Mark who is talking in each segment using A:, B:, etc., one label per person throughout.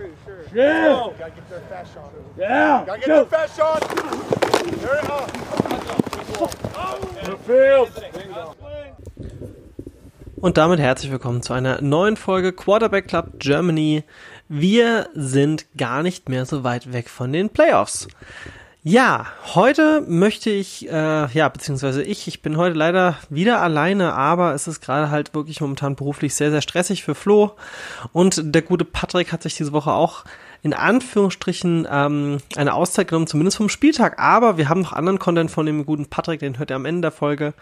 A: pretty sure.
B: Yeah.
A: Oh, gotta get their fast shot.
B: Yeah.
A: Gotta get their fast shot. There it
C: Und damit herzlich willkommen zu einer neuen Folge Quarterback Club Germany. Wir sind gar nicht mehr so weit weg von den Playoffs. Ja, heute möchte ich, äh, ja, beziehungsweise ich, ich bin heute leider wieder alleine, aber es ist gerade halt wirklich momentan beruflich sehr, sehr stressig für Flo. Und der gute Patrick hat sich diese Woche auch in Anführungsstrichen ähm, eine Auszeit genommen, zumindest vom Spieltag. Aber wir haben noch anderen Content von dem guten Patrick, den hört ihr am Ende der Folge.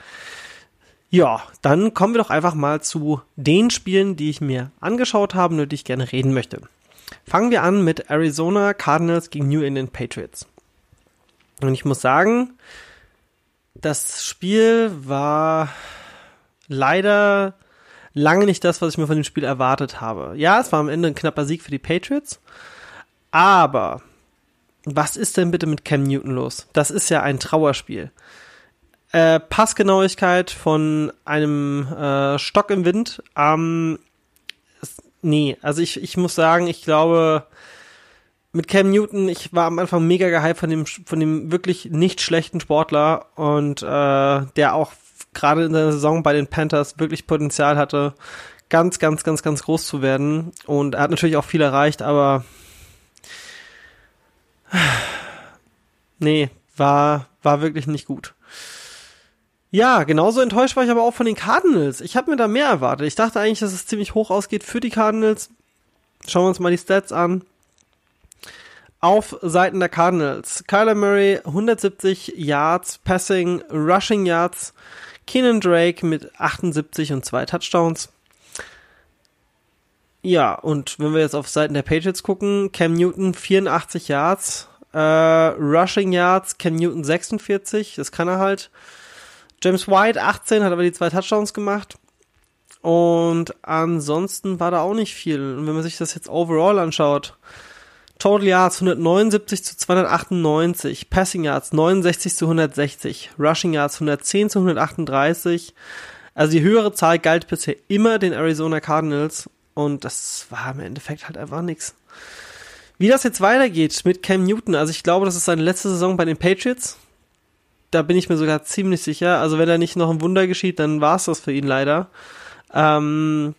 C: Ja, dann kommen wir doch einfach mal zu den Spielen, die ich mir angeschaut habe und über die ich gerne reden möchte. Fangen wir an mit Arizona Cardinals gegen New England Patriots. Und ich muss sagen, das Spiel war leider lange nicht das, was ich mir von dem Spiel erwartet habe. Ja, es war am Ende ein knapper Sieg für die Patriots, aber was ist denn bitte mit Cam Newton los? Das ist ja ein Trauerspiel. Äh, Passgenauigkeit von einem äh, Stock im Wind. Ähm, nee, also ich, ich muss sagen, ich glaube, mit Cam Newton, ich war am Anfang mega gehypt von dem, von dem wirklich nicht schlechten Sportler und äh, der auch gerade in der Saison bei den Panthers wirklich Potenzial hatte, ganz, ganz, ganz, ganz groß zu werden. Und er hat natürlich auch viel erreicht, aber nee, war, war wirklich nicht gut. Ja, genauso enttäuscht war ich aber auch von den Cardinals. Ich habe mir da mehr erwartet. Ich dachte eigentlich, dass es ziemlich hoch ausgeht für die Cardinals. Schauen wir uns mal die Stats an. Auf Seiten der Cardinals. Kyler Murray 170 Yards, Passing, Rushing Yards. Keenan Drake mit 78 und zwei Touchdowns. Ja, und wenn wir jetzt auf Seiten der Patriots gucken, Cam Newton 84 Yards, äh, Rushing Yards, Cam Newton 46, das kann er halt. James White 18, hat aber die zwei Touchdowns gemacht. Und ansonsten war da auch nicht viel. Und wenn man sich das jetzt overall anschaut, Total Yards 179 zu 298, Passing Yards 69 zu 160, Rushing Yards 110 zu 138. Also die höhere Zahl galt bisher immer den Arizona Cardinals und das war im Endeffekt halt einfach nix. Wie das jetzt weitergeht mit Cam Newton, also ich glaube, das ist seine letzte Saison bei den Patriots. Da bin ich mir sogar ziemlich sicher. Also wenn da nicht noch ein Wunder geschieht, dann war es das für ihn leider. Ähm,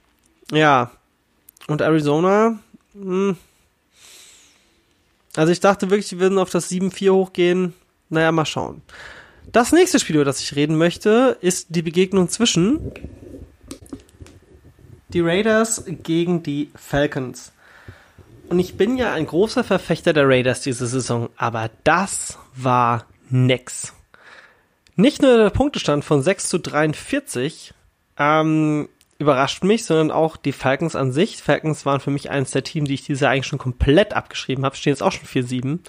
C: ja. Und Arizona, mh, also ich dachte wirklich, die würden auf das 7-4 hochgehen. Naja, mal schauen. Das nächste Spiel, über das ich reden möchte, ist die Begegnung zwischen die Raiders gegen die Falcons. Und ich bin ja ein großer Verfechter der Raiders diese Saison, aber das war nix. Nicht nur der Punktestand von 6 zu 43, ähm, überrascht mich, sondern auch die Falcons an sich. Falcons waren für mich eines der Teams, die ich diese eigentlich schon komplett abgeschrieben habe. Stehen jetzt auch schon 4-7.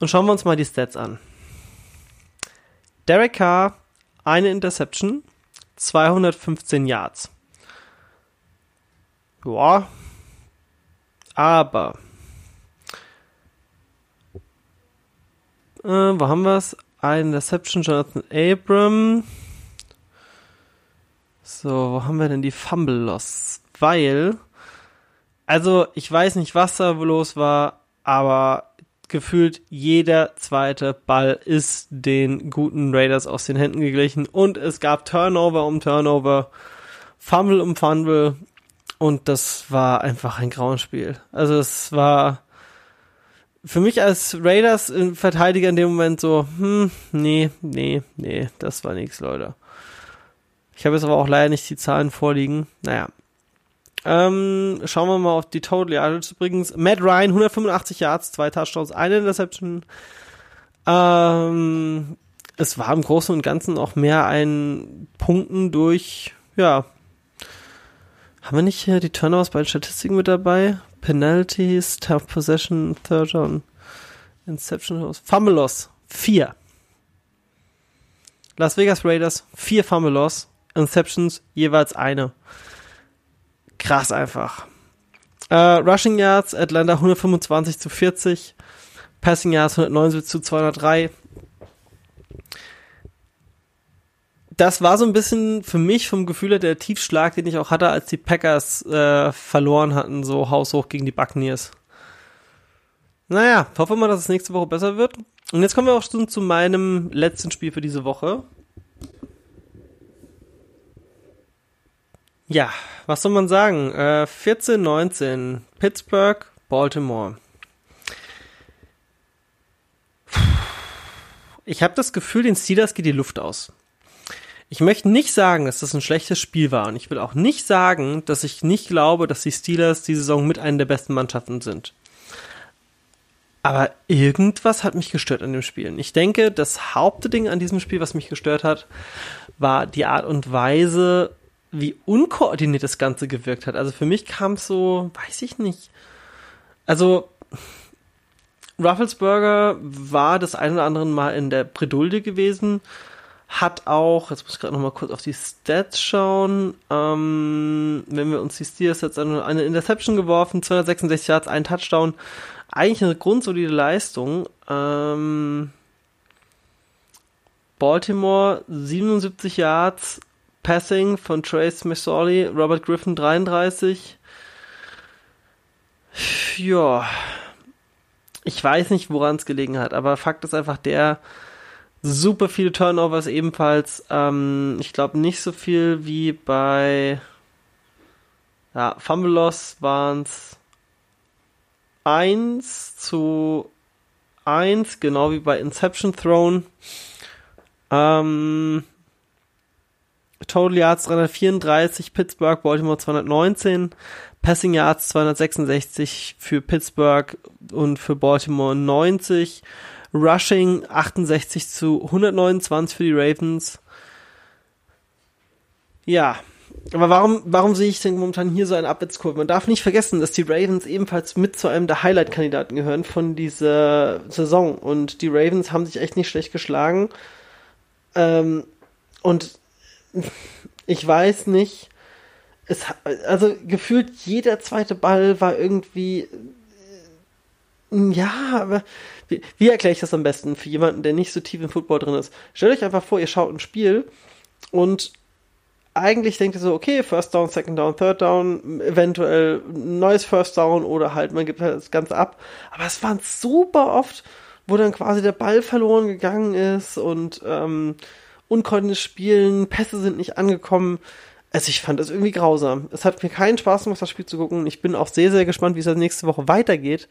C: Und schauen wir uns mal die Stats an. Derek Carr, eine Interception, 215 Yards. Ja. Aber. Äh, wo haben wir es? Eine Interception, Jonathan Abram. So, wo haben wir denn die Fumble Loss? Weil, also ich weiß nicht, was da los war, aber gefühlt jeder zweite Ball ist den guten Raiders aus den Händen geglichen und es gab Turnover um Turnover, Fumble um Fumble und das war einfach ein Grauenspiel. Also es war für mich als Raiders Verteidiger in dem Moment so, hm, nee, nee, nee, das war nichts, Leute. Ich habe jetzt aber auch leider nicht die Zahlen vorliegen. Naja. Ähm, schauen wir mal auf die Total Yards übrigens. Matt Ryan, 185 Yards, zwei Touchdowns, eine Interception. Ähm, es war im Großen und Ganzen auch mehr ein Punkten durch, ja. Haben wir nicht hier die Turnovers bei den Statistiken mit dabei? Penalties, Tough Possession, Third Down, Inception, Fumble Loss, vier. Las Vegas Raiders, vier Fumble Loss. Interceptions jeweils eine. Krass einfach. Äh, Rushing Yards, Atlanta 125 zu 40. Passing Yards 179 zu 203. das war so ein bisschen für mich vom Gefühl her der Tiefschlag, den ich auch hatte, als die Packers äh, verloren hatten, so haushoch gegen die Buccaneers. Naja, hoffen wir mal, dass es nächste Woche besser wird. Und jetzt kommen wir auch schon zu meinem letzten Spiel für diese Woche. Ja, was soll man sagen? Äh, 14, 19, Pittsburgh, Baltimore. Ich habe das Gefühl, den Steelers geht die Luft aus. Ich möchte nicht sagen, dass das ein schlechtes Spiel war und ich will auch nicht sagen, dass ich nicht glaube, dass die Steelers die Saison mit einer der besten Mannschaften sind. Aber irgendwas hat mich gestört an dem Spiel. Ich denke, das Hauptding an diesem Spiel, was mich gestört hat, war die Art und Weise, wie unkoordiniert das Ganze gewirkt hat. Also für mich kam es so, weiß ich nicht. Also Rufflesburger war das ein oder andere Mal in der Bredouille gewesen, hat auch, jetzt muss ich gerade noch mal kurz auf die Stats schauen, ähm, wenn wir uns die Steelers jetzt an eine Interception geworfen, 266 Yards, ein Touchdown, eigentlich eine grundsolide Leistung. Ähm, Baltimore 77 Yards, Passing von Trace McSorley, Robert Griffin 33. Ja, ich weiß nicht, woran es gelegen hat, aber Fakt ist einfach der, super viele Turnovers ebenfalls. Ähm, ich glaube nicht so viel wie bei ja, Fumble Loss waren es 1 zu 1, genau wie bei Inception Throne. Ähm, Total Yards 334, Pittsburgh, Baltimore 219, Passing Yards 266 für Pittsburgh und für Baltimore 90, Rushing 68 zu 129 für die Ravens. Ja, aber warum, warum sehe ich denn momentan hier so eine Abwärtskurve? Man darf nicht vergessen, dass die Ravens ebenfalls mit zu einem der Highlight-Kandidaten gehören von dieser Saison. Und die Ravens haben sich echt nicht schlecht geschlagen. Ähm, und ich weiß nicht, es, also gefühlt jeder zweite Ball war irgendwie, äh, ja, aber wie, wie erkläre ich das am besten für jemanden, der nicht so tief im Football drin ist? Stellt euch einfach vor, ihr schaut ein Spiel und eigentlich denkt ihr so, okay, First Down, Second Down, Third Down, eventuell neues First Down oder halt man gibt halt das Ganze ab. Aber es waren super oft, wo dann quasi der Ball verloren gegangen ist und ähm, unkoordiniertes Spielen, Pässe sind nicht angekommen. Also ich fand das irgendwie grausam. Es hat mir keinen Spaß gemacht, das Spiel zu gucken. Ich bin auch sehr, sehr gespannt, wie es nächste Woche weitergeht.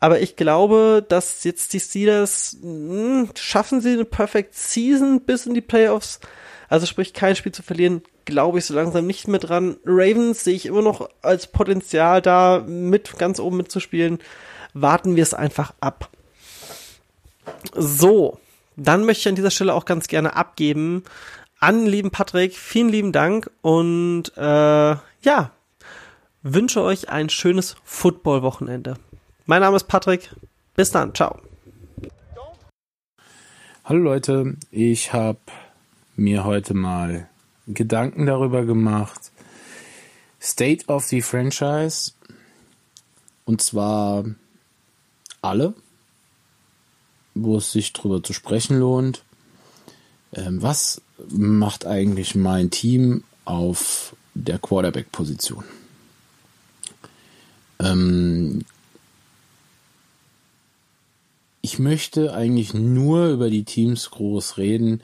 C: Aber ich glaube, dass jetzt die Steelers mh, hm, schaffen sie eine Perfect Season bis in die Playoffs. Also sprich, kein Spiel zu verlieren, glaube ich so langsam nicht mehr dran. Ravens sehe ich immer noch als Potenzial da, mit ganz oben mitzuspielen. Warten wir es einfach ab. So, dann möchte ich an dieser Stelle auch ganz gerne abgeben an lieben Patrick. Vielen lieben Dank und äh, ja, wünsche euch ein schönes Football-Wochenende. Mein Name ist Patrick. Bis dann. Ciao.
B: Hallo Leute, ich habe mir heute mal Gedanken darüber gemacht. State of the Franchise. Und zwar alle, wo es sich drüber zu sprechen lohnt. Ähm, was macht eigentlich mein Team auf der Quarterback-Position? Ähm, ich möchte eigentlich nur über die Teams groß reden,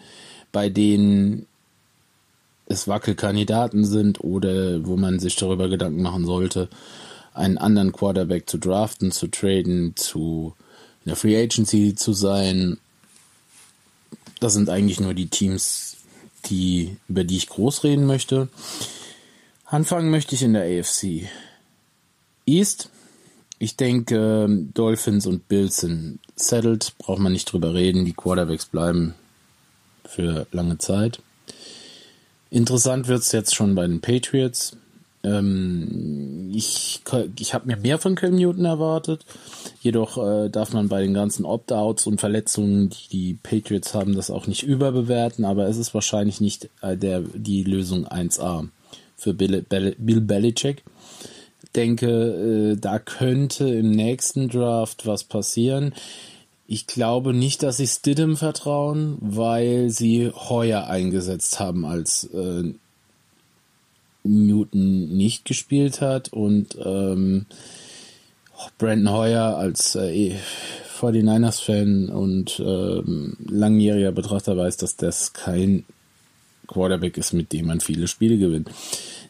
B: bei denen es Wackelkandidaten sind oder wo man sich darüber Gedanken machen sollte, einen anderen Quarterback zu draften, zu traden, zu in der Free Agency zu sein. Das sind eigentlich nur die Teams, die, über die ich groß reden möchte. Anfangen möchte ich in der AFC East. Ich denke, Dolphins und Bills sind settled, braucht man nicht drüber reden. Die Quarterbacks bleiben für lange Zeit. Interessant wird es jetzt schon bei den Patriots. Ähm, ich ich habe mir mehr von Cam Newton erwartet. Jedoch äh, darf man bei den ganzen Opt-outs und Verletzungen, die die Patriots haben, das auch nicht überbewerten. Aber es ist wahrscheinlich nicht äh, der, die Lösung 1A für Bill, Bill Belichick. Denke, äh, da könnte im nächsten Draft was passieren. Ich glaube nicht, dass sie Stidham vertrauen, weil sie Heuer eingesetzt haben, als äh, Newton nicht gespielt hat und ähm, Brandon Hoyer als äh, 49ers-Fan und ähm, langjähriger Betrachter weiß, dass das kein Quarterback ist, mit dem man viele Spiele gewinnt.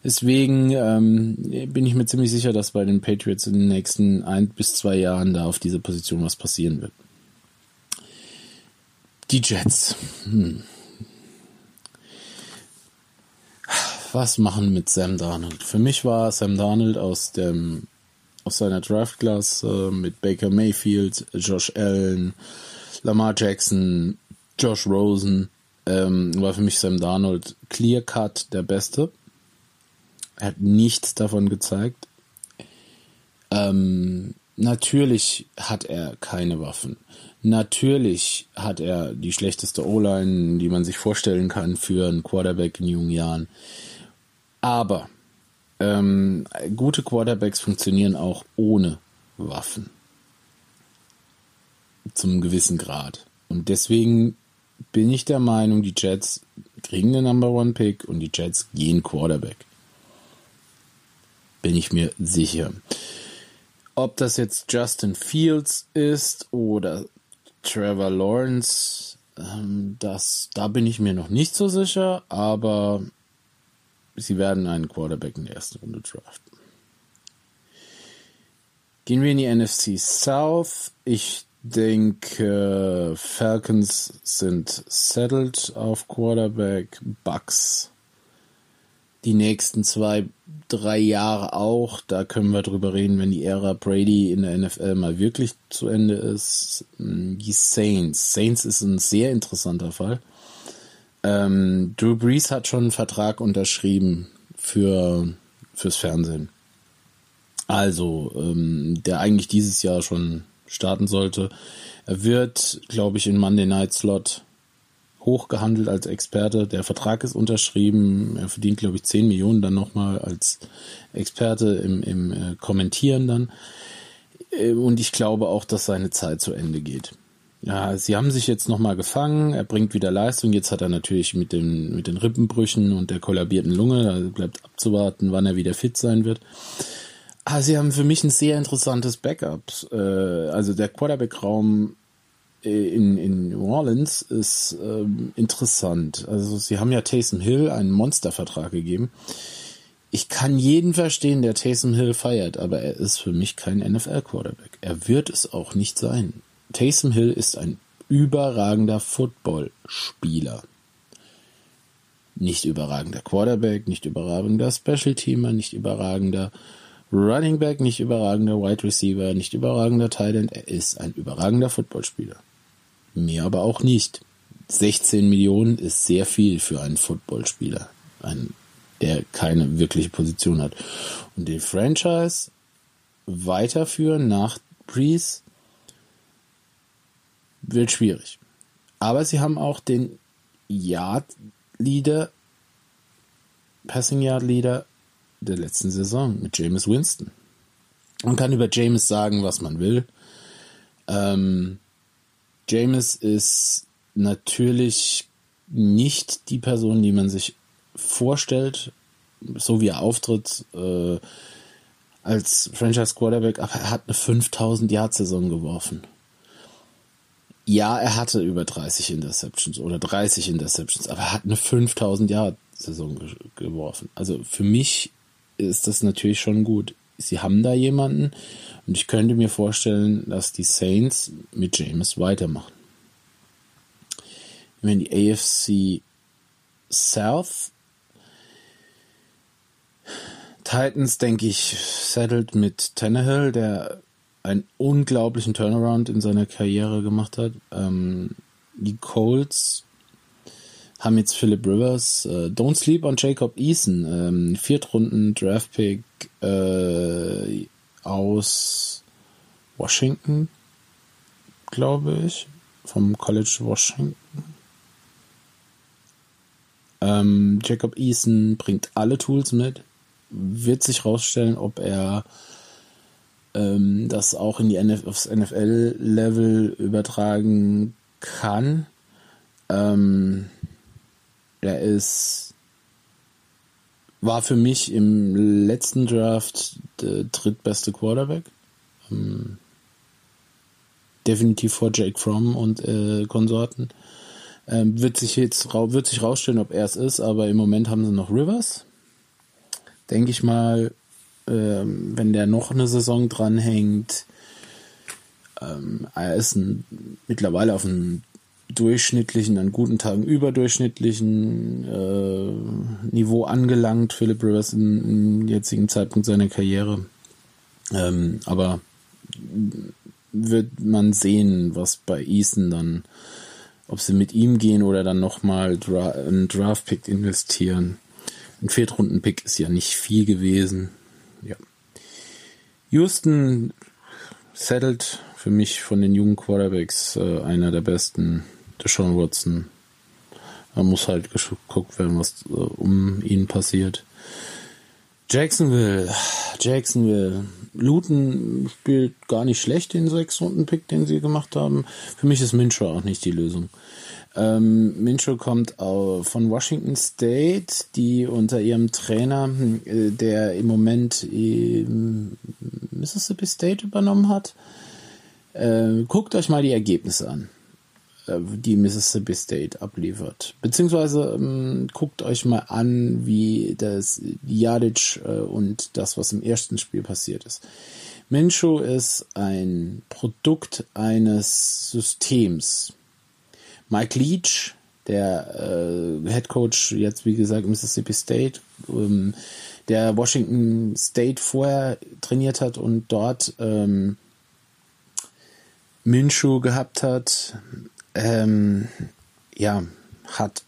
B: Deswegen ähm, bin ich mir ziemlich sicher, dass bei den Patriots in den nächsten ein bis zwei Jahren da auf dieser Position was passieren wird. Die Jets. Hm. Was machen mit Sam Darnold? Für mich war Sam Darnold aus dem aus seiner Draft-Class äh, mit Baker Mayfield, Josh Allen, Lamar Jackson, Josh Rosen, ähm, war für mich Sam Darnold clear cut der Beste. Er hat nichts davon gezeigt. Ähm, natürlich hat er keine Waffen. Natürlich hat er die schlechteste O-Line, die man sich vorstellen kann für einen Quarterback in jungen Jahren. Aber ähm, gute Quarterbacks funktionieren auch ohne Waffen. Zum gewissen Grad. Und deswegen bin ich der Meinung, die Jets kriegen den Number One Pick und die Jets gehen Quarterback. Bin ich mir sicher. Ob das jetzt Justin Fields ist oder Trevor Lawrence, ähm, das, da bin ich mir noch nicht so sicher, aber sie werden einen Quarterback in der ersten Runde draften. Gehen wir in die NFC South. Ich denke, Falcons sind settled auf Quarterback. Bucks die nächsten zwei, drei Jahre auch. Da können wir drüber reden, wenn die Ära Brady in der NFL mal wirklich zu Ende ist. Die Saints. Saints ist ein sehr interessanter Fall. Ähm, Drew Brees hat schon einen Vertrag unterschrieben für fürs Fernsehen. Also, ähm, der eigentlich dieses Jahr schon starten sollte. Er wird, glaube ich, in Monday Night Slot hochgehandelt als Experte. Der Vertrag ist unterschrieben. Er verdient, glaube ich, 10 Millionen dann nochmal als Experte im, im äh, Kommentieren dann. Äh, und ich glaube auch, dass seine Zeit zu Ende geht. Ja, sie haben sich jetzt nochmal gefangen, er bringt wieder Leistung, jetzt hat er natürlich mit den, mit den Rippenbrüchen und der kollabierten Lunge, da bleibt abzuwarten, wann er wieder fit sein wird. Aber ah, sie haben für mich ein sehr interessantes Backup. Äh, also der Quarterback-Raum äh, in, in New Orleans ist ähm, interessant. Also sie haben ja Taysom Hill einen Monstervertrag gegeben. Ich kann jeden verstehen, der Taysom Hill feiert, aber er ist für mich kein NFL-Quarterback. Er wird es auch nicht sein. Taysom Hill ist ein überragender Footballspieler. Nicht überragender Quarterback, nicht überragender Special Teamer, nicht überragender Running Back, nicht überragender Wide Receiver, nicht überragender Thailand. Er ist ein überragender Footballspieler. Mehr aber auch nicht. 16 Millionen ist sehr viel für einen Footballspieler, ein, der keine wirkliche Position hat. Und den Franchise weiterführen nach Breeze wird schwierig. Aber sie haben auch den Yard Leader, Passing Yard Leader der letzten Saison mit James Winston. Man kann über James sagen, was man will. Ähm, James ist natürlich nicht die Person, die man sich vorstellt, so wie er auftritt äh, als Franchise Quarterback, aber er hat eine 5000 Yard Saison geworfen ja, er hatte über 30 Interceptions oder 30 Interceptions, aber er hat eine 5000 Yard Saison ge geworfen. Also für mich ist das natürlich schon gut. Sie haben da jemanden und ich könnte mir vorstellen, dass die Saints mit James weitermachen. Wenn die AFC South Titans, denke ich, settled mit Tannehill, der einen unglaublichen Turnaround in seiner Karriere gemacht hat. Ähm, die Colts haben jetzt Philip Rivers, äh, Don't Sleep on Jacob Eason, ähm, Viertrunden Draftpick äh, aus Washington, glaube ich, vom College Washington. Ähm, Jacob Eason bringt alle Tools mit, wird sich rausstellen, ob er ähm, das auch in die NF aufs NFL-Level übertragen kann. Ähm, er ist war für mich im letzten Draft der drittbeste Quarterback. Ähm, definitiv vor Jake Fromm und äh, Konsorten. Ähm, wird sich jetzt wird sich rausstellen, ob er es ist, aber im Moment haben sie noch Rivers. Denke ich mal, ähm, wenn der noch eine Saison dranhängt, ähm, er ist ein, mittlerweile auf einem durchschnittlichen, an guten Tagen überdurchschnittlichen äh, Niveau angelangt, Philip Rivers im, jetzigen Zeitpunkt seiner Karriere. Ähm, aber wird man sehen, was bei Easton dann, ob sie mit ihm gehen oder dann nochmal Dra einen Draft-Pick investieren. Ein Viertrunden-Pick ist ja nicht viel gewesen. Houston settled für mich von den jungen Quarterbacks äh, einer der besten. Deshaun Watson. Da muss halt geguckt werden, was äh, um ihn passiert. Jacksonville, Jacksonville. Luton spielt gar nicht schlecht den sechs Runden Pick, den sie gemacht haben. Für mich ist Minshew auch nicht die Lösung. Ähm, Minshew kommt von Washington State, die unter ihrem Trainer, äh, der im Moment Mississippi State übernommen hat. Äh, guckt euch mal die Ergebnisse an. Äh, die Mississippi State abliefert. Beziehungsweise ähm, guckt euch mal an, wie das Jadic äh, und das, was im ersten Spiel passiert ist. Minshew ist ein Produkt eines Systems. Mike Leach, der äh, Head Coach jetzt wie gesagt Mississippi State, ähm, der Washington State vorher trainiert hat und dort ähm, Minshew gehabt hat, ähm, ja, hat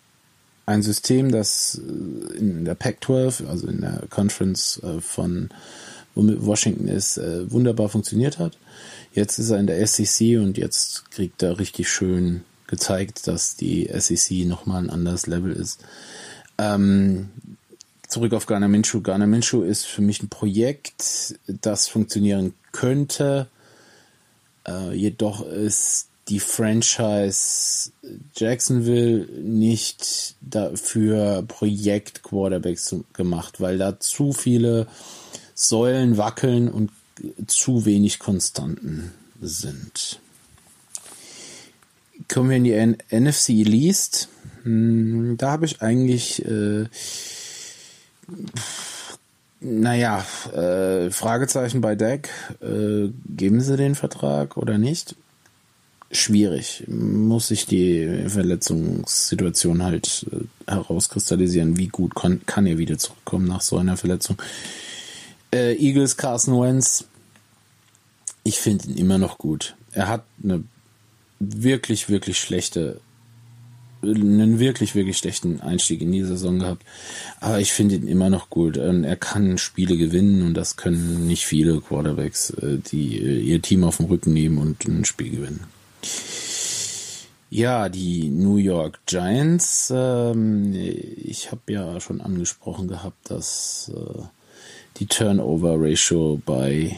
B: ein System, das äh, in der Pac-12, also in der Conference äh, von Washington ist, äh, wunderbar funktioniert hat. Jetzt ist er in der SEC und jetzt kriegt er richtig schön gezeigt, dass die SEC nochmal ein anderes Level ist. Ähm, zurück auf Ghana Minshew. Ghana Minshew ist für mich ein Projekt, das funktionieren könnte. Äh, jedoch ist die Franchise Jacksonville nicht dafür Projekt Quarterbacks gemacht, weil da zu viele Säulen wackeln und zu wenig Konstanten sind. Kommen wir in die NFC Least. Hm, da habe ich eigentlich, äh, naja, äh, Fragezeichen bei Deck. Äh, geben sie den Vertrag oder nicht? schwierig. Muss sich die Verletzungssituation halt äh, herauskristallisieren, wie gut kann, kann er wieder zurückkommen nach so einer Verletzung. Äh, Eagles Carson Wentz, ich finde ihn immer noch gut. Er hat eine wirklich, wirklich schlechte, einen wirklich, wirklich schlechten Einstieg in die Saison gehabt. Aber ich finde ihn immer noch gut. Er kann Spiele gewinnen und das können nicht viele Quarterbacks, äh, die äh, ihr Team auf dem Rücken nehmen und ein Spiel gewinnen. Ja, die New York Giants. Ähm, ich habe ja schon angesprochen gehabt, dass äh, die Turnover-Ratio bei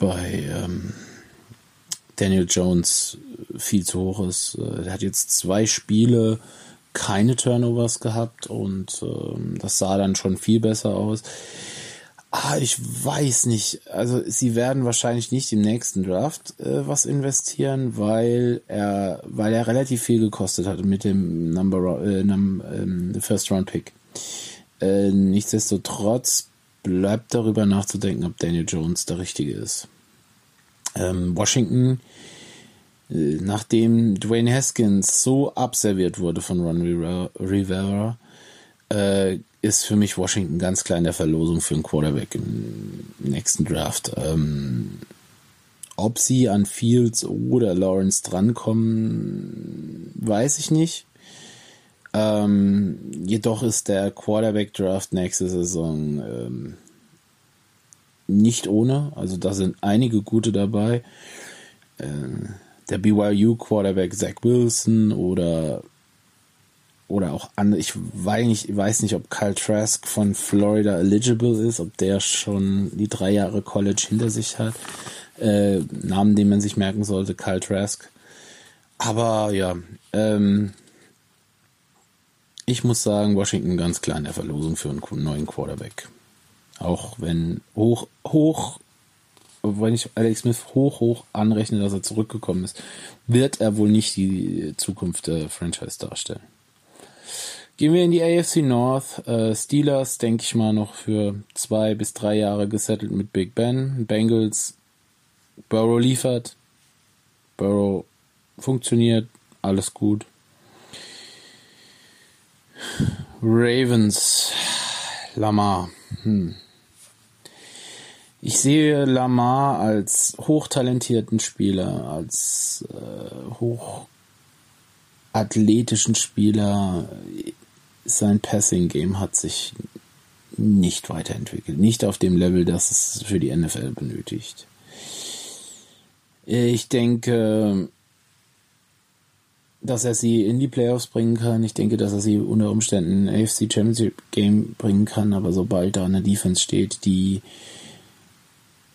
B: bei ähm, Daniel Jones viel zu hoch ist. Äh, er hat jetzt zwei Spiele keine Turnovers gehabt und ähm, das sah dann schon viel besser aus. Ah, ich weiß nicht. Also sie werden wahrscheinlich nicht im nächsten Draft äh, was investieren, weil er, weil er relativ viel gekostet hat mit dem Number äh, num, ähm, First Round Pick. Äh, nichtsdestotrotz bleibt darüber nachzudenken, ob Daniel Jones der richtige ist. Ähm, Washington, äh, nachdem Dwayne Haskins so abserviert wurde von Ron Rivera, äh, ist für mich Washington ganz klar in der Verlosung für einen Quarterback im nächsten Draft. Ähm, ob sie an Fields oder Lawrence drankommen, weiß ich nicht. Ähm, jedoch ist der Quarterback-Draft nächste Saison ähm, nicht ohne. Also da sind einige gute dabei. Äh, der BYU-Quarterback Zach Wilson oder oder auch andere. Ich weiß nicht, weiß nicht, ob Kyle Trask von Florida eligible ist, ob der schon die drei Jahre College hinter sich hat. Äh, Namen, den man sich merken sollte, Kyle Trask. Aber ja, ähm, ich muss sagen, Washington ganz klar in der Verlosung für einen neuen Quarterback. Auch wenn hoch, hoch, wenn ich Alex Smith hoch, hoch anrechne, dass er zurückgekommen ist, wird er wohl nicht die Zukunft der Franchise darstellen. Gehen wir in die AFC North. Äh, Steelers, denke ich mal, noch für zwei bis drei Jahre gesettelt mit Big Ben. Bengals, Burrow liefert. Burrow funktioniert, alles gut. Ravens, Lamar. Hm. Ich sehe Lamar als hochtalentierten Spieler, als äh, hochathletischen Spieler. Sein Passing-Game hat sich nicht weiterentwickelt. Nicht auf dem Level, das es für die NFL benötigt. Ich denke, dass er sie in die Playoffs bringen kann. Ich denke, dass er sie unter Umständen in AFC Championship Game bringen kann, aber sobald da eine Defense steht, die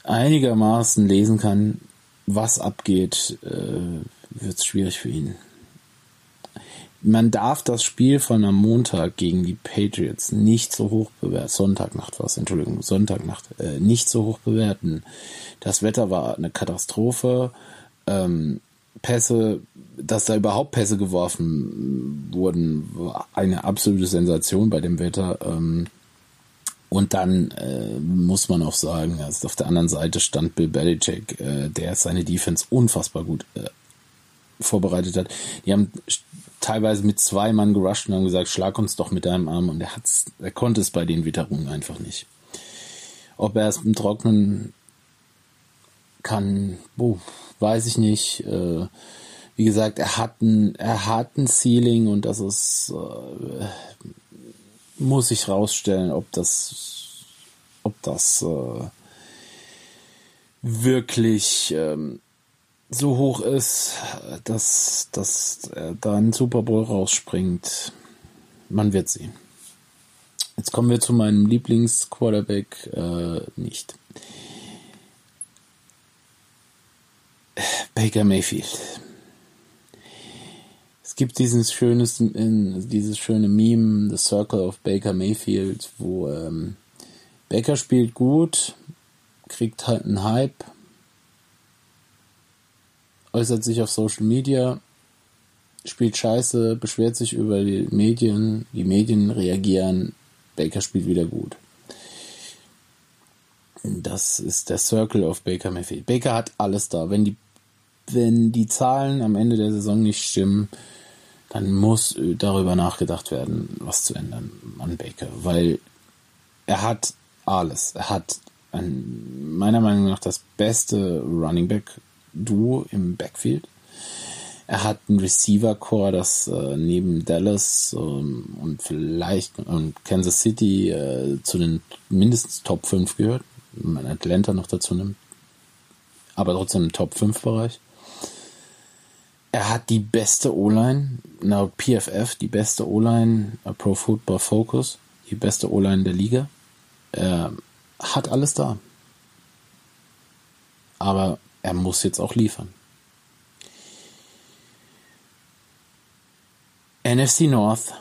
B: einigermaßen lesen kann, was abgeht, äh, wird es schwierig für ihn. Man darf das Spiel von am Montag gegen die Patriots nicht so hoch bewerten. Sonntagnacht war es, Entschuldigung, Sonntagnacht, äh, nicht so hoch bewerten. Das Wetter war eine Katastrophe. Ähm, Pässe, dass da überhaupt Pässe geworfen wurden, war eine absolute Sensation bei dem Wetter. Ähm, und dann äh, muss man auch sagen, also auf der anderen Seite stand Bill Belichick, äh, der seine Defense unfassbar gut äh, vorbereitet hat. Die haben teilweise mit zwei Mann gerusht und haben gesagt, schlag uns doch mit deinem Arm. Und er hat's, er konnte es bei den Witterungen einfach nicht. Ob er es im Trocknen kann, boah, weiß ich nicht. Äh, wie gesagt, er hat ein, er hat ein Ceiling und das ist, äh, muss ich rausstellen, ob das, ob das äh, wirklich ähm, so hoch ist, dass, dass er da ein Super Bowl rausspringt. Man wird sehen. Jetzt kommen wir zu meinem Lieblingsquarterback äh, nicht. Baker Mayfield. Es gibt dieses schönes, dieses schöne Meme, The Circle of Baker Mayfield, wo ähm, Baker spielt gut, kriegt halt einen Hype, äußert sich auf Social Media, spielt scheiße, beschwert sich über die Medien, die Medien reagieren, Baker spielt wieder gut. Das ist der Circle of Baker Mayfield. Baker hat alles da. Wenn die wenn die Zahlen am Ende der Saison nicht stimmen, dann muss darüber nachgedacht werden, was zu ändern an Baker, weil er hat alles. Er hat ein, meiner Meinung nach das beste Running Back Duo im Backfield. Er hat ein Receiver Core, das äh, neben Dallas ähm, und vielleicht und Kansas City äh, zu den mindestens Top 5 gehört, wenn man Atlanta noch dazu nimmt. Aber trotzdem im Top 5 Bereich. Er hat die beste O-Line, na PFF, die beste O-Line, äh, Pro Football Focus, die beste O-Line der Liga. Er hat alles da. Aber er muss jetzt auch liefern. NFC North.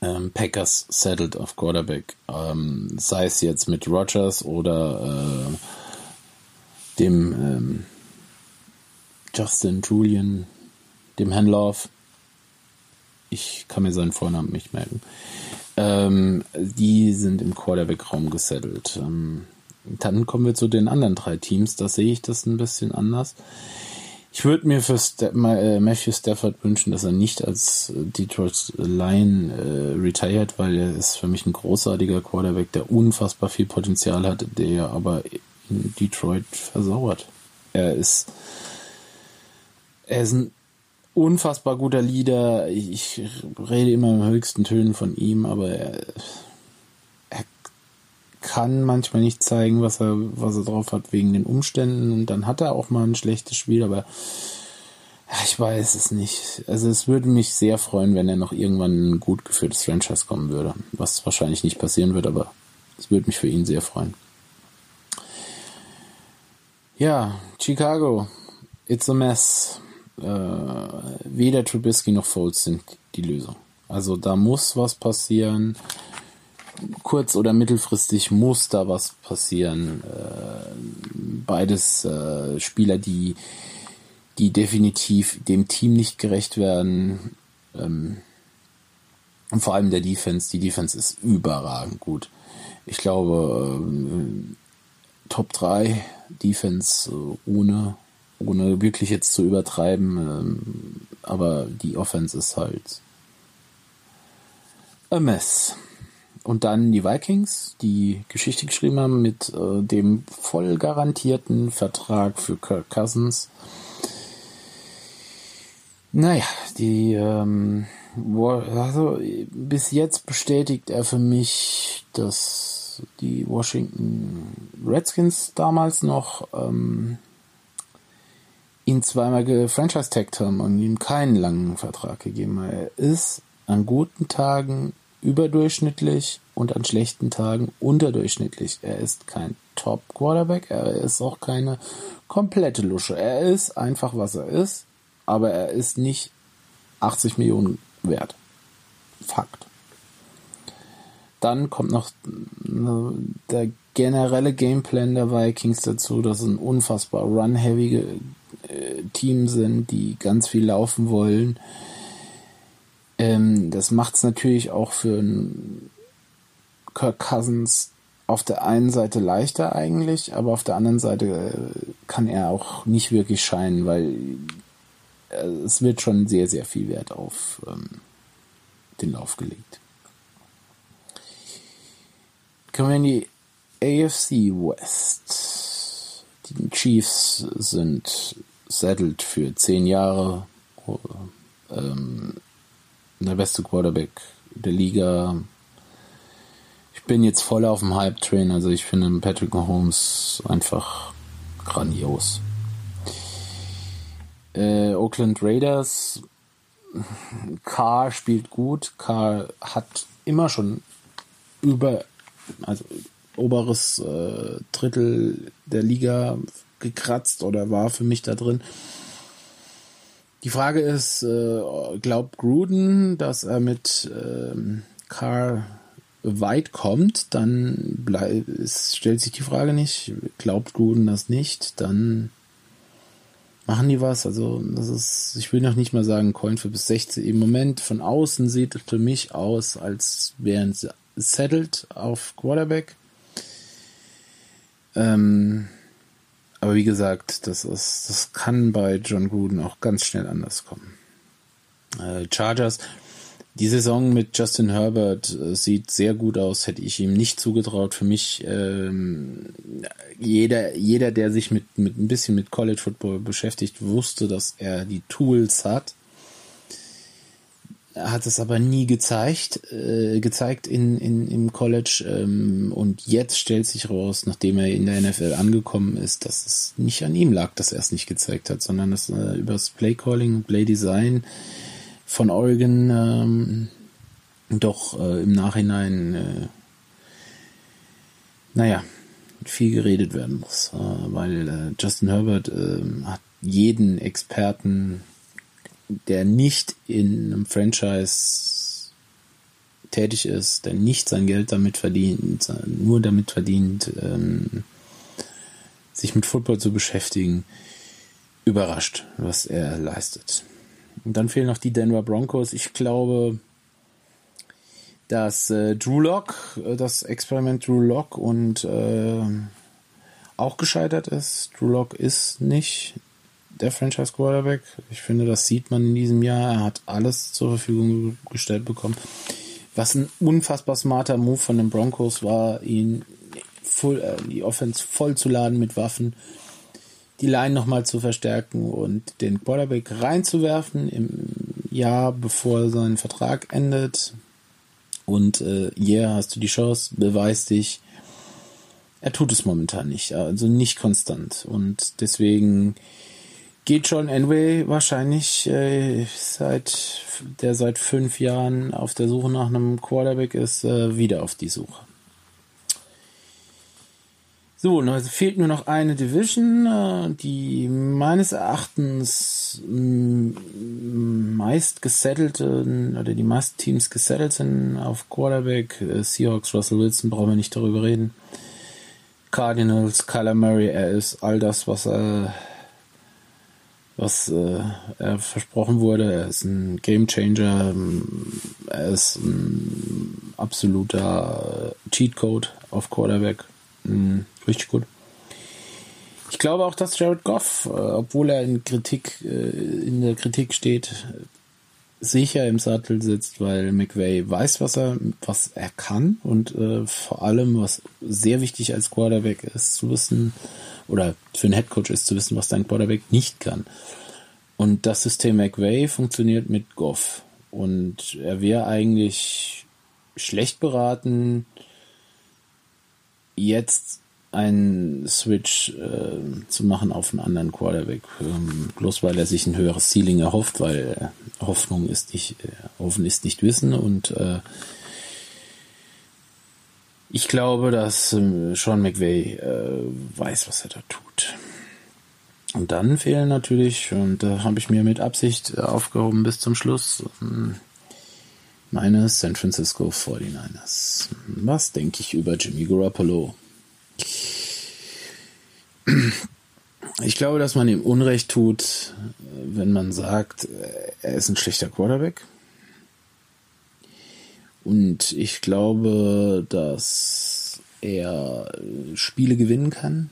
B: Ähm, Packers settled auf Quarterback. Ähm, sei es jetzt mit Rogers oder äh, dem ähm, Justin Julian, dem Hanlove. Ich kann mir seinen Vornamen nicht merken. Ähm, die sind im Quarterback-Raum gesettelt. Ähm, dann kommen wir zu den anderen drei Teams. Da sehe ich das ein bisschen anders. Ich würde mir für St äh, Matthew Stafford wünschen, dass er nicht als Detroit Lion äh, retired, weil er ist für mich ein großartiger Quarterback, der unfassbar viel Potenzial hat, der aber in Detroit versauert. Er ist er ist ein unfassbar guter Leader. Ich rede immer im höchsten Tönen von ihm, aber er, er kann manchmal nicht zeigen, was er, was er drauf hat wegen den Umständen. Und dann hat er auch mal ein schlechtes Spiel, aber Ich weiß es nicht. Also es würde mich sehr freuen, wenn er noch irgendwann ein gut geführtes Franchise kommen würde. Was wahrscheinlich nicht passieren wird, aber es würde mich für ihn sehr freuen. Ja, Chicago. It's a mess. Äh, weder Trubisky noch Foles sind die Lösung. Also da muss was passieren. Kurz- oder mittelfristig muss da was passieren. Äh, beides äh, Spieler, die die definitiv dem Team nicht gerecht werden. Ähm, und vor allem der Defense. Die Defense ist überragend gut. Ich glaube, äh, Top 3 Defense ohne, ohne wirklich jetzt zu übertreiben. Ähm, aber die Offense ist halt a mess. Und dann die Vikings, die Geschichte geschrieben haben mit äh, dem voll garantierten Vertrag für Kirk Cousins. Naja, die, ähm, also bis jetzt bestätigt er für mich, dass die Washington Redskins damals noch ähm, ihn zweimal gefranchise-tagged haben und ihm keinen langen Vertrag gegeben. Er ist an guten Tagen überdurchschnittlich und an schlechten Tagen unterdurchschnittlich. Er ist kein Top-Quarterback, er ist auch keine komplette Lusche. Er ist einfach, was er ist aber er ist nicht 80 Millionen wert. Fakt. Dann kommt noch äh, der generelle Gameplan der Vikings dazu, dass sie ein unfassbar run-heavy äh, Team sind, die ganz viel laufen wollen. Ähm, das macht es natürlich auch für einen Kirk Cousins auf der einen Seite leichter eigentlich, aber auf der anderen Seite äh, kann er auch nicht wirklich scheinen, weil äh, es wird schon sehr, sehr viel Wert auf ähm, den Lauf gelegt. Kommen wir in die AFC West. Die Chiefs sind settled für zehn Jahre. Ähm, der beste Quarterback der Liga. Ich bin jetzt voll auf dem Hype-Train. Also ich finde Patrick Mahomes einfach grandios äh, Oakland Raiders. Carr spielt gut. Carr hat immer schon über, also oberes äh, Drittel der Liga gekratzt oder war für mich da drin. Die Frage ist, äh, glaubt Gruden, dass er mit ähm, Carr weit kommt? Dann bleib, es stellt sich die Frage nicht. Glaubt Gruden das nicht? Dann machen die was. Also das ist, ich will noch nicht mal sagen Coin für bis 16. Im Moment von außen sieht es für mich aus, als wären sie settled auf Quarterback. Ähm, aber wie gesagt, das ist, das kann bei John Gruden auch ganz schnell anders kommen. Äh, Chargers die Saison mit Justin Herbert äh, sieht sehr gut aus, hätte ich ihm nicht zugetraut. Für mich, ähm, jeder, jeder, der sich mit, mit ein bisschen mit College Football beschäftigt, wusste, dass er die Tools hat. Er hat es aber nie gezeigt, äh, gezeigt in, in, im College. Ähm, und jetzt stellt sich raus, nachdem er in der NFL angekommen ist, dass es nicht an ihm lag, dass er es nicht gezeigt hat, sondern dass äh, übers Play Calling, Play Design von Oregon ähm, doch äh, im Nachhinein, äh, naja, viel geredet werden muss, äh, weil äh, Justin Herbert äh, hat jeden Experten, der nicht in einem Franchise tätig ist, der nicht sein Geld damit verdient, nur damit verdient, ähm, sich mit Football zu beschäftigen, überrascht, was er leistet. Und dann fehlen noch die Denver Broncos. Ich glaube, dass äh, Drew Lock, äh, das Experiment Drew Lock und äh, auch gescheitert ist. Drew Lock ist nicht der Franchise Quarterback. Ich finde, das sieht man in diesem Jahr. Er hat alles zur Verfügung gestellt bekommen. Was ein unfassbar smarter Move von den Broncos war, ihn voll, äh, die Offense voll zu laden mit Waffen die Line nochmal zu verstärken und den Quarterback reinzuwerfen im Jahr, bevor sein Vertrag endet. Und äh, yeah, hast du die Chance, beweis dich. Er tut es momentan nicht, also nicht konstant. Und deswegen geht John Enway wahrscheinlich äh, seit der seit fünf Jahren auf der Suche nach einem Quarterback ist, äh, wieder auf die Suche. So, also fehlt nur noch eine Division, äh, die meines Erachtens meist gesettelten oder die meisten Teams gesettelt sind auf Quarterback. Äh, Seahawks, Russell Wilson, brauchen wir nicht darüber reden. Cardinals, Kyler Murray, er ist all das, was er, was äh, er versprochen wurde. Er ist ein Gamechanger. Er ist ein absoluter Cheatcode auf Quarterback. Mhm, richtig gut. Ich glaube auch, dass Jared Goff, äh, obwohl er in Kritik, äh, in der Kritik steht, sicher im Sattel sitzt, weil McVay weiß, was er, was er kann und äh, vor allem, was sehr wichtig als Quarterback ist, zu wissen, oder für einen Headcoach ist zu wissen, was dein Quarterback nicht kann. Und das System McVay funktioniert mit Goff. Und er wäre eigentlich schlecht beraten, jetzt einen Switch äh, zu machen auf einen anderen Quarterback, ähm, bloß weil er sich ein höheres Ceiling erhofft, weil äh, Hoffnung ist nicht, äh, Hoffen ist nicht Wissen und äh, ich glaube, dass äh, Sean McVay äh, weiß, was er da tut. Und dann fehlen natürlich, und da habe ich mir mit Absicht aufgehoben bis zum Schluss, ähm, meine San Francisco 49ers. Was denke ich über Jimmy Garoppolo? Ich glaube, dass man ihm Unrecht tut, wenn man sagt, er ist ein schlechter Quarterback. Und ich glaube, dass er Spiele gewinnen kann.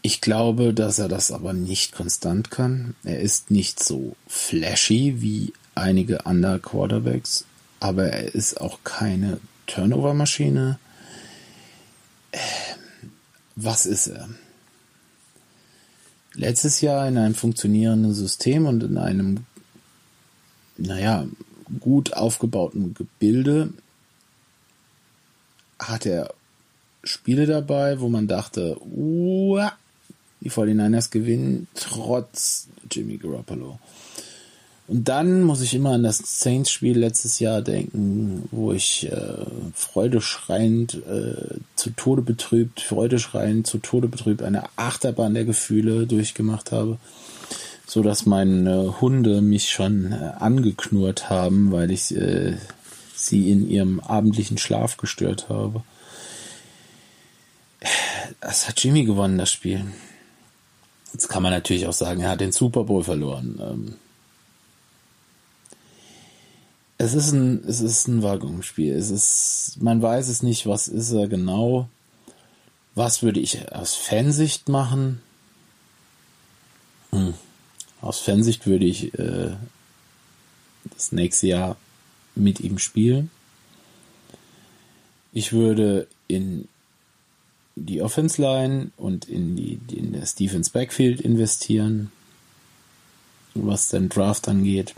B: Ich glaube, dass er das aber nicht konstant kann. Er ist nicht so flashy wie einige andere Quarterbacks, aber er ist auch keine Turnover-Maschine. Was ist er? Letztes Jahr in einem funktionierenden System und in einem, naja, gut aufgebauten Gebilde hat er Spiele dabei, wo man dachte, Uah, die 49ers gewinnen trotz Jimmy Garoppolo. Und dann muss ich immer an das Saints-Spiel letztes Jahr denken, wo ich äh, freudeschreiend äh, zu Tode betrübt, freudeschreiend zu Tode betrübt eine Achterbahn der Gefühle durchgemacht habe, so dass meine Hunde mich schon äh, angeknurrt haben, weil ich äh, sie in ihrem abendlichen Schlaf gestört habe. Das hat Jimmy gewonnen, das Spiel. Jetzt kann man natürlich auch sagen, er hat den Super Bowl verloren. Ähm, es ist ein, es ist ein Wagungsspiel. Es ist, man weiß es nicht, was ist er genau. Was würde ich aus Fansicht machen? Hm. Aus Fansicht würde ich äh, das nächste Jahr mit ihm spielen. Ich würde in die Offense Line und in die in das Defense Backfield investieren, was den Draft angeht.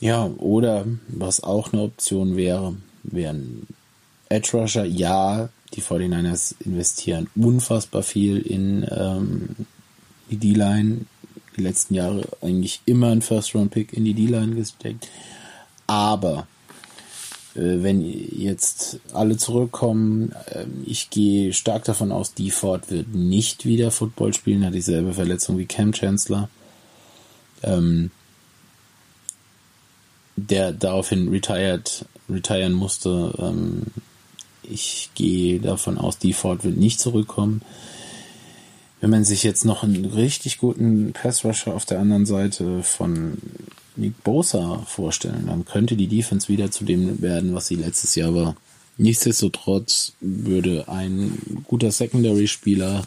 B: Ja, oder was auch eine Option wäre, wären Edge Rusher. Ja, die 49ers investieren unfassbar viel in ähm, die D-Line. Die letzten Jahre eigentlich immer ein First-Round-Pick in die D-Line gesteckt. Aber äh, wenn jetzt alle zurückkommen, äh, ich gehe stark davon aus, die Ford wird nicht wieder Football spielen, hat dieselbe Verletzung wie Cam Chancellor. Ähm, der daraufhin retired, retiren musste. Ähm, ich gehe davon aus, die Ford wird nicht zurückkommen. Wenn man sich jetzt noch einen richtig guten Pass-Rusher auf der anderen Seite von Nick Bosa vorstellen, dann könnte die Defense wieder zu dem werden, was sie letztes Jahr war. Nichtsdestotrotz würde ein guter Secondary-Spieler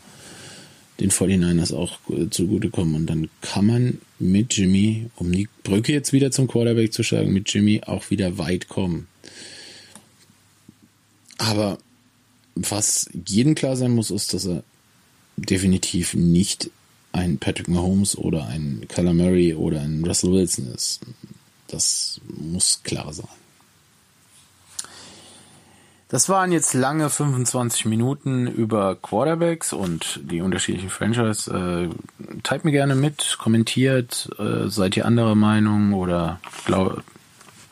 B: den 49ers auch äh, zugutekommen. Und dann kann man mit Jimmy, um die Brücke jetzt wieder zum Quarterback zu schlagen, mit Jimmy auch wieder weit kommen. Aber was jedem klar sein muss, ist, dass er definitiv nicht ein Patrick Mahomes oder ein Kyler Murray oder ein Russell Wilson ist. Das muss klar sein. Das waren jetzt lange 25 Minuten über Quarterbacks und die unterschiedlichen Franchise. Äh, teilt mir gerne mit, kommentiert, äh, seid ihr anderer Meinung oder glaub,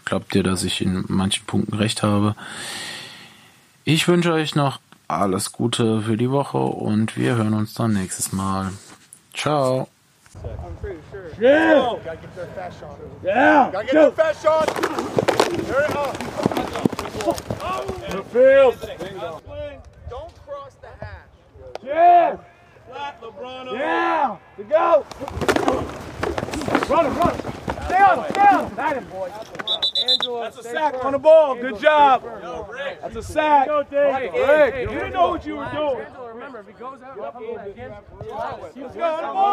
B: glaubt ihr, dass ich in manchen Punkten recht habe? Ich wünsche euch noch alles Gute für die Woche und wir hören uns dann nächstes Mal. Ciao.
A: Yeah. Gotta get their fast shot. Yeah. Gotta get their fast shot. Hurry up.
D: The field.
A: Don't cross the hash.
D: Yeah. Flat, LeBron. Yeah. To go. Run him, run him. Stay on him, stay on him. That him, boy. That's a sack on the ball. Good job. That's a sack. Rick, you didn't know what you were doing.
E: Remember, if he goes out,
D: Let's go on the ball.